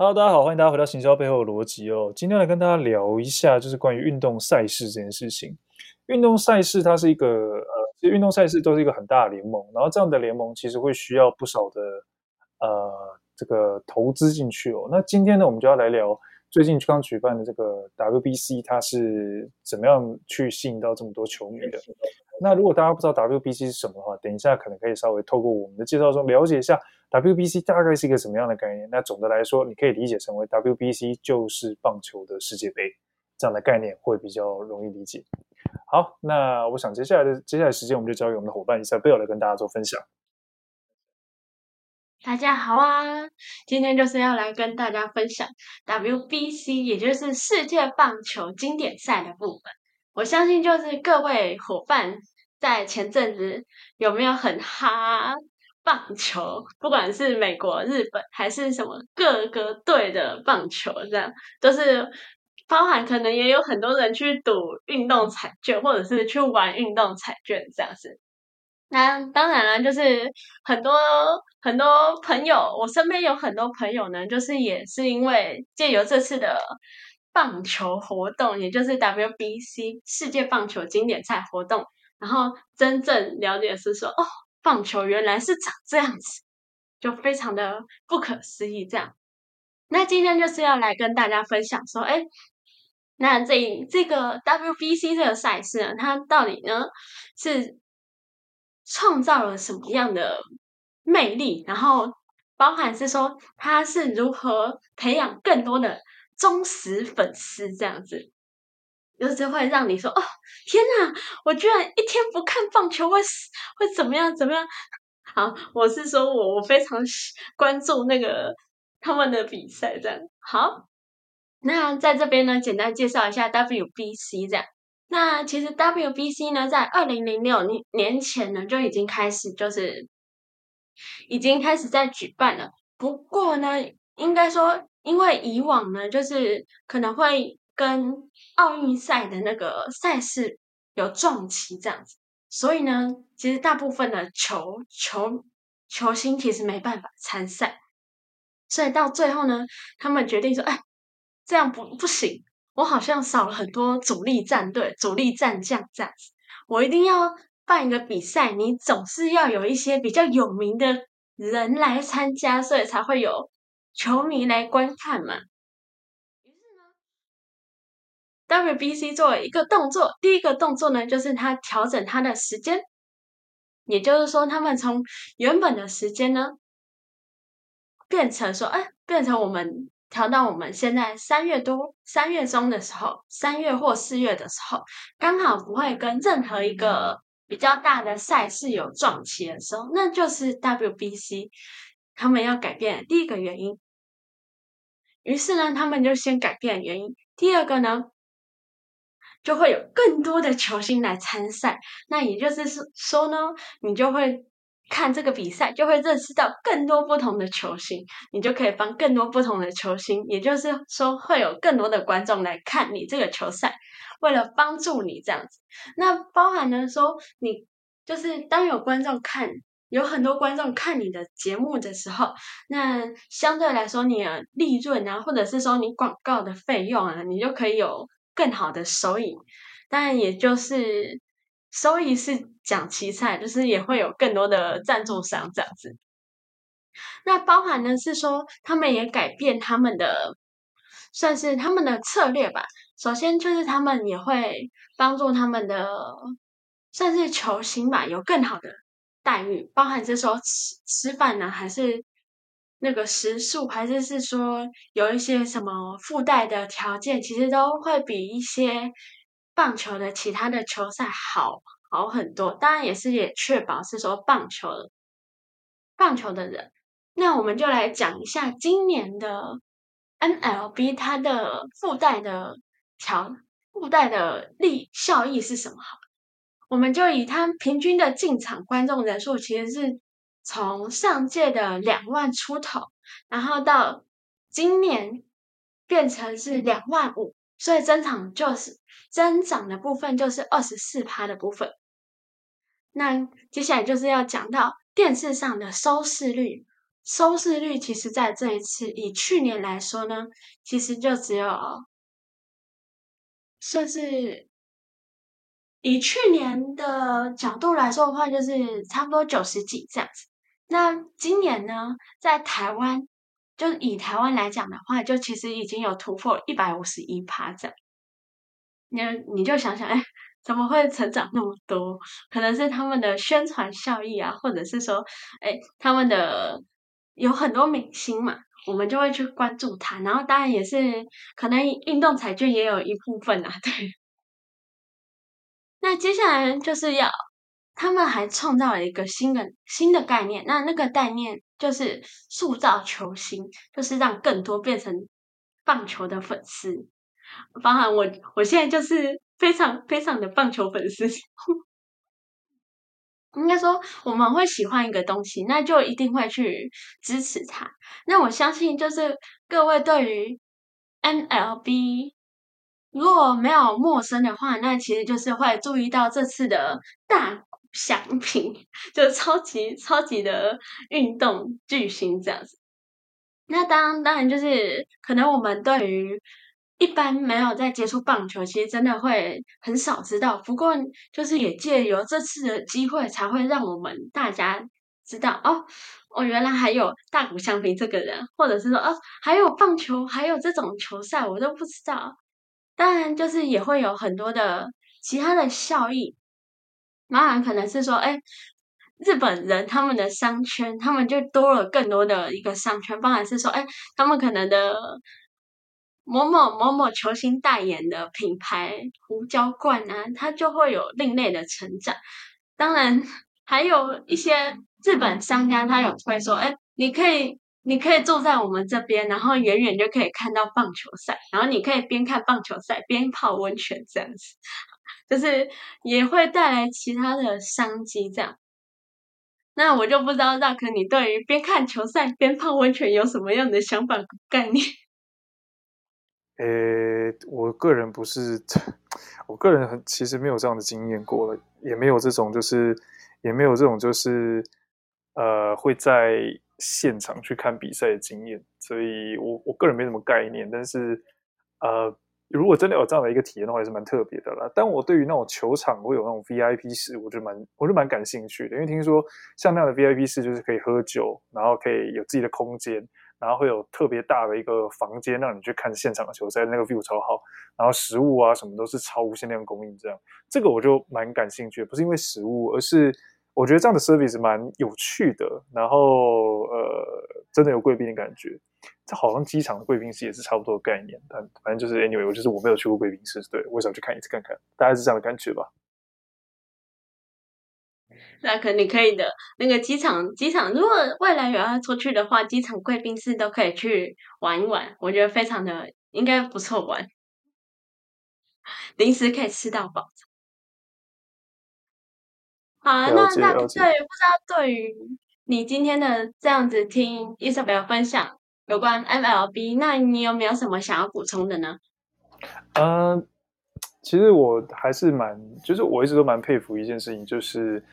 Hello，大家好，欢迎大家回到行销背后的逻辑哦。今天来跟大家聊一下，就是关于运动赛事这件事情。运动赛事它是一个呃，其实运动赛事都是一个很大的联盟，然后这样的联盟其实会需要不少的呃这个投资进去哦。那今天呢，我们就要来聊最近刚举办的这个 WBC，它是怎么样去吸引到这么多球迷的？那如果大家不知道 WBC 是什么的话，等一下可能可以稍微透过我们的介绍中了解一下 WBC 大概是一个什么样的概念。那总的来说，你可以理解成为 WBC 就是棒球的世界杯这样的概念会比较容易理解。好，那我想接下来的接下来时间我们就交给我们的伙伴 Isabel 来跟大家做分享。大家好啊，今天就是要来跟大家分享 WBC，也就是世界棒球经典赛的部分。我相信就是各位伙伴在前阵子有没有很哈棒球？不管是美国、日本还是什么各个队的棒球，这样都是包含可能也有很多人去赌运动彩券，或者是去玩运动彩券这样子。那当然了，就是很多很多朋友，我身边有很多朋友呢，就是也是因为借由这次的。棒球活动，也就是 WBC 世界棒球经典赛活动，然后真正了解是说，哦，棒球原来是长这样子，就非常的不可思议。这样，那今天就是要来跟大家分享说，哎，那这这个 WBC 这个赛事呢，它到底呢是创造了什么样的魅力？然后包含是说，它是如何培养更多的。忠实粉丝这样子，就是会让你说：“哦，天哪！我居然一天不看棒球会会怎么样？怎么样？”好，我是说我我非常关注那个他们的比赛这样。好，那在这边呢，简单介绍一下 WBC 这样。那其实 WBC 呢，在二零零六年年前呢就已经开始，就是已经开始在举办了。不过呢，应该说。因为以往呢，就是可能会跟奥运赛的那个赛事有撞期这样子，所以呢，其实大部分的球球球星其实没办法参赛，所以到最后呢，他们决定说：“哎，这样不不行，我好像少了很多主力战队、主力战将这样子，我一定要办一个比赛，你总是要有一些比较有名的人来参加，所以才会有。”球迷来观看嘛，于是呢，WBC 作为一个动作，第一个动作呢，就是他调整他的时间，也就是说，他们从原本的时间呢，变成说，哎，变成我们调到我们现在三月多、三月中的时候，三月或四月的时候，刚好不会跟任何一个比较大的赛事有撞期的时候，那就是 WBC 他们要改变的第一个原因。于是呢，他们就先改变原因。第二个呢，就会有更多的球星来参赛。那也就是说呢，你就会看这个比赛，就会认识到更多不同的球星，你就可以帮更多不同的球星。也就是说，会有更多的观众来看你这个球赛，为了帮助你这样子。那包含呢说，你就是当有观众看。有很多观众看你的节目的时候，那相对来说，你的利润啊，或者是说你广告的费用啊，你就可以有更好的收益。当然，也就是收益是讲其次，就是也会有更多的赞助商这样子。那包含的是说，他们也改变他们的，算是他们的策略吧。首先就是他们也会帮助他们的，算是球星吧，有更好的。待遇包含是说吃吃饭呢，还是那个食宿，还是是说有一些什么附带的条件，其实都会比一些棒球的其他的球赛好好很多。当然也是也确保是说棒球的棒球的人。那我们就来讲一下今年的 MLB 它的附带的条附带的利效益是什么？好。我们就以他平均的进场观众人数，其实是从上届的两万出头，然后到今年变成是两万五，所以增长就是增长的部分就是二十四趴的部分。那接下来就是要讲到电视上的收视率，收视率其实在这一次以去年来说呢，其实就只有算是以去年的角度来说的话，就是差不多九十几这样子。那今年呢，在台湾，就以台湾来讲的话，就其实已经有突破一百五十一趴这样。你你就想想，哎，怎么会成长那么多？可能是他们的宣传效益啊，或者是说，哎，他们的。有很多明星嘛，我们就会去关注他，然后当然也是可能运动彩券也有一部分啊，对。那接下来就是要他们还创造了一个新的新的概念，那那个概念就是塑造球星，就是让更多变成棒球的粉丝。包含我，我现在就是非常非常的棒球粉丝。应该说，我们会喜欢一个东西，那就一定会去支持它。那我相信，就是各位对于 MLB 如果没有陌生的话，那其实就是会注意到这次的大谷翔平，就超级超级的运动巨星这样子。那当当然就是可能我们对于一般没有在接触棒球，其实真的会很少知道。不过，就是也借由这次的机会，才会让我们大家知道哦，哦，原来还有大谷翔平这个人，或者是说哦，还有棒球，还有这种球赛，我都不知道。当然，就是也会有很多的其他的效益。当然，可能是说，哎，日本人他们的商圈，他们就多了更多的一个商圈。当然是说，哎，他们可能的。某某某某球星代言的品牌胡椒罐啊，它就会有另类的成长。当然，还有一些日本商家，他有会说：“哎，你可以，你可以住在我们这边，然后远远就可以看到棒球赛，然后你可以边看棒球赛边泡温泉，这样子，就是也会带来其他的商机。”这样，那我就不知道 Rock，你对于边看球赛边泡温泉有什么样的想法概念？诶，我个人不是，我个人很其实没有这样的经验过了，也没有这种就是，也没有这种就是，呃，会在现场去看比赛的经验，所以我我个人没什么概念。但是，呃，如果真的有这样的一个体验的话，也是蛮特别的啦。但我对于那种球场会有那种 VIP 室，我就蛮我就蛮感兴趣的，因为听说像那样的 VIP 室就是可以喝酒，然后可以有自己的空间。然后会有特别大的一个房间，让你去看现场的球赛，那个 view 超好。然后食物啊什么都是超无限量供应，这样这个我就蛮感兴趣的。不是因为食物，而是我觉得这样的 service 蛮有趣的。然后呃，真的有贵宾的感觉。这好像机场的贵宾室也是差不多的概念，但反正就是 anyway，我就是我没有去过贵宾室，对，我想去看一次看看，大概是这样的感觉吧。那肯定可以的。那个机场，机场如果未来有要出去的话，机场贵宾室都可以去玩一玩，我觉得非常的应该不错玩，零食可以吃到饱。好啊，那那对，不知道对于你今天的这样子听 Isabel 分享有关 MLB，那你有没有什么想要补充的呢？嗯，其实我还是蛮，就是我一直都蛮佩服一件事情，就是。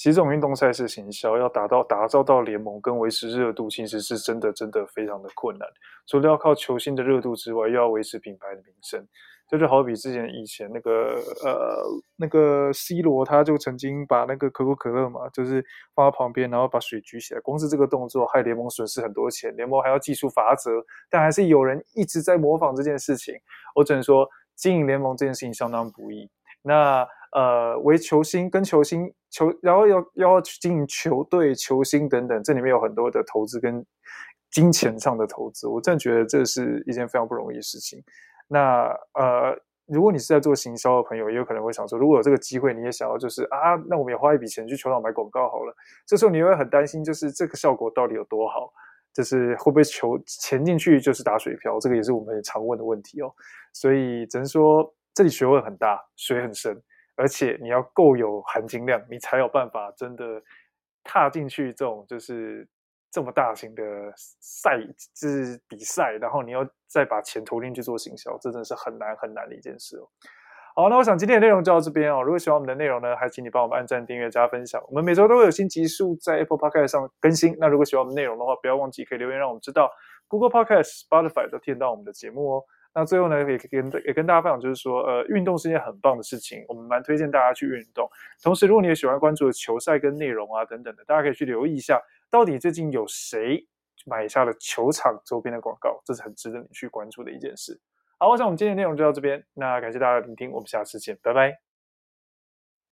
其实这种运动赛事行销要达到打造到联盟跟维持热度，其实是真的真的非常的困难。除了要靠球星的热度之外，又要维持品牌的名声。这就好比之前以前那个呃那个 C 罗，他就曾经把那个可口可乐嘛，就是放到旁边，然后把水举起来。光是这个动作，害联盟损失很多钱，联盟还要技术罚则。但还是有人一直在模仿这件事情。我只能说，经营联盟这件事情相当不易。那。呃，为球星跟球星球，然后要要去经营球队、球星等等，这里面有很多的投资跟金钱上的投资，我真的觉得这是一件非常不容易的事情。那呃，如果你是在做行销的朋友，也有可能会想说，如果有这个机会，你也想要就是啊，那我们也花一笔钱去球场买广告好了。这时候你会很担心，就是这个效果到底有多好，就是会不会球钱进去就是打水漂，这个也是我们常问的问题哦。所以只能说这里学问很大，水很深。而且你要够有含金量，你才有办法真的踏进去这种就是这么大型的赛，就是比赛，然后你要再把钱投进去做行销，这真的是很难很难的一件事哦。好，那我想今天的内容就到这边哦。如果喜欢我们的内容呢，还请你帮我们按赞、订阅、加分享。我们每周都会有新集数在 Apple Podcast 上更新。那如果喜欢我们内容的话，不要忘记可以留言让我们知道。Google Podcast、Spotify 都听到我们的节目哦。那最后呢，也跟也跟大家分享，就是说，呃，运动是一件很棒的事情，我们蛮推荐大家去运动。同时，如果你也喜欢关注球赛跟内容啊等等的，大家可以去留意一下，到底最近有谁买下了球场周边的广告，这是很值得你去关注的一件事。好，我想我们今天的内容就到这边，那感谢大家的聆听，我们下次见，拜拜。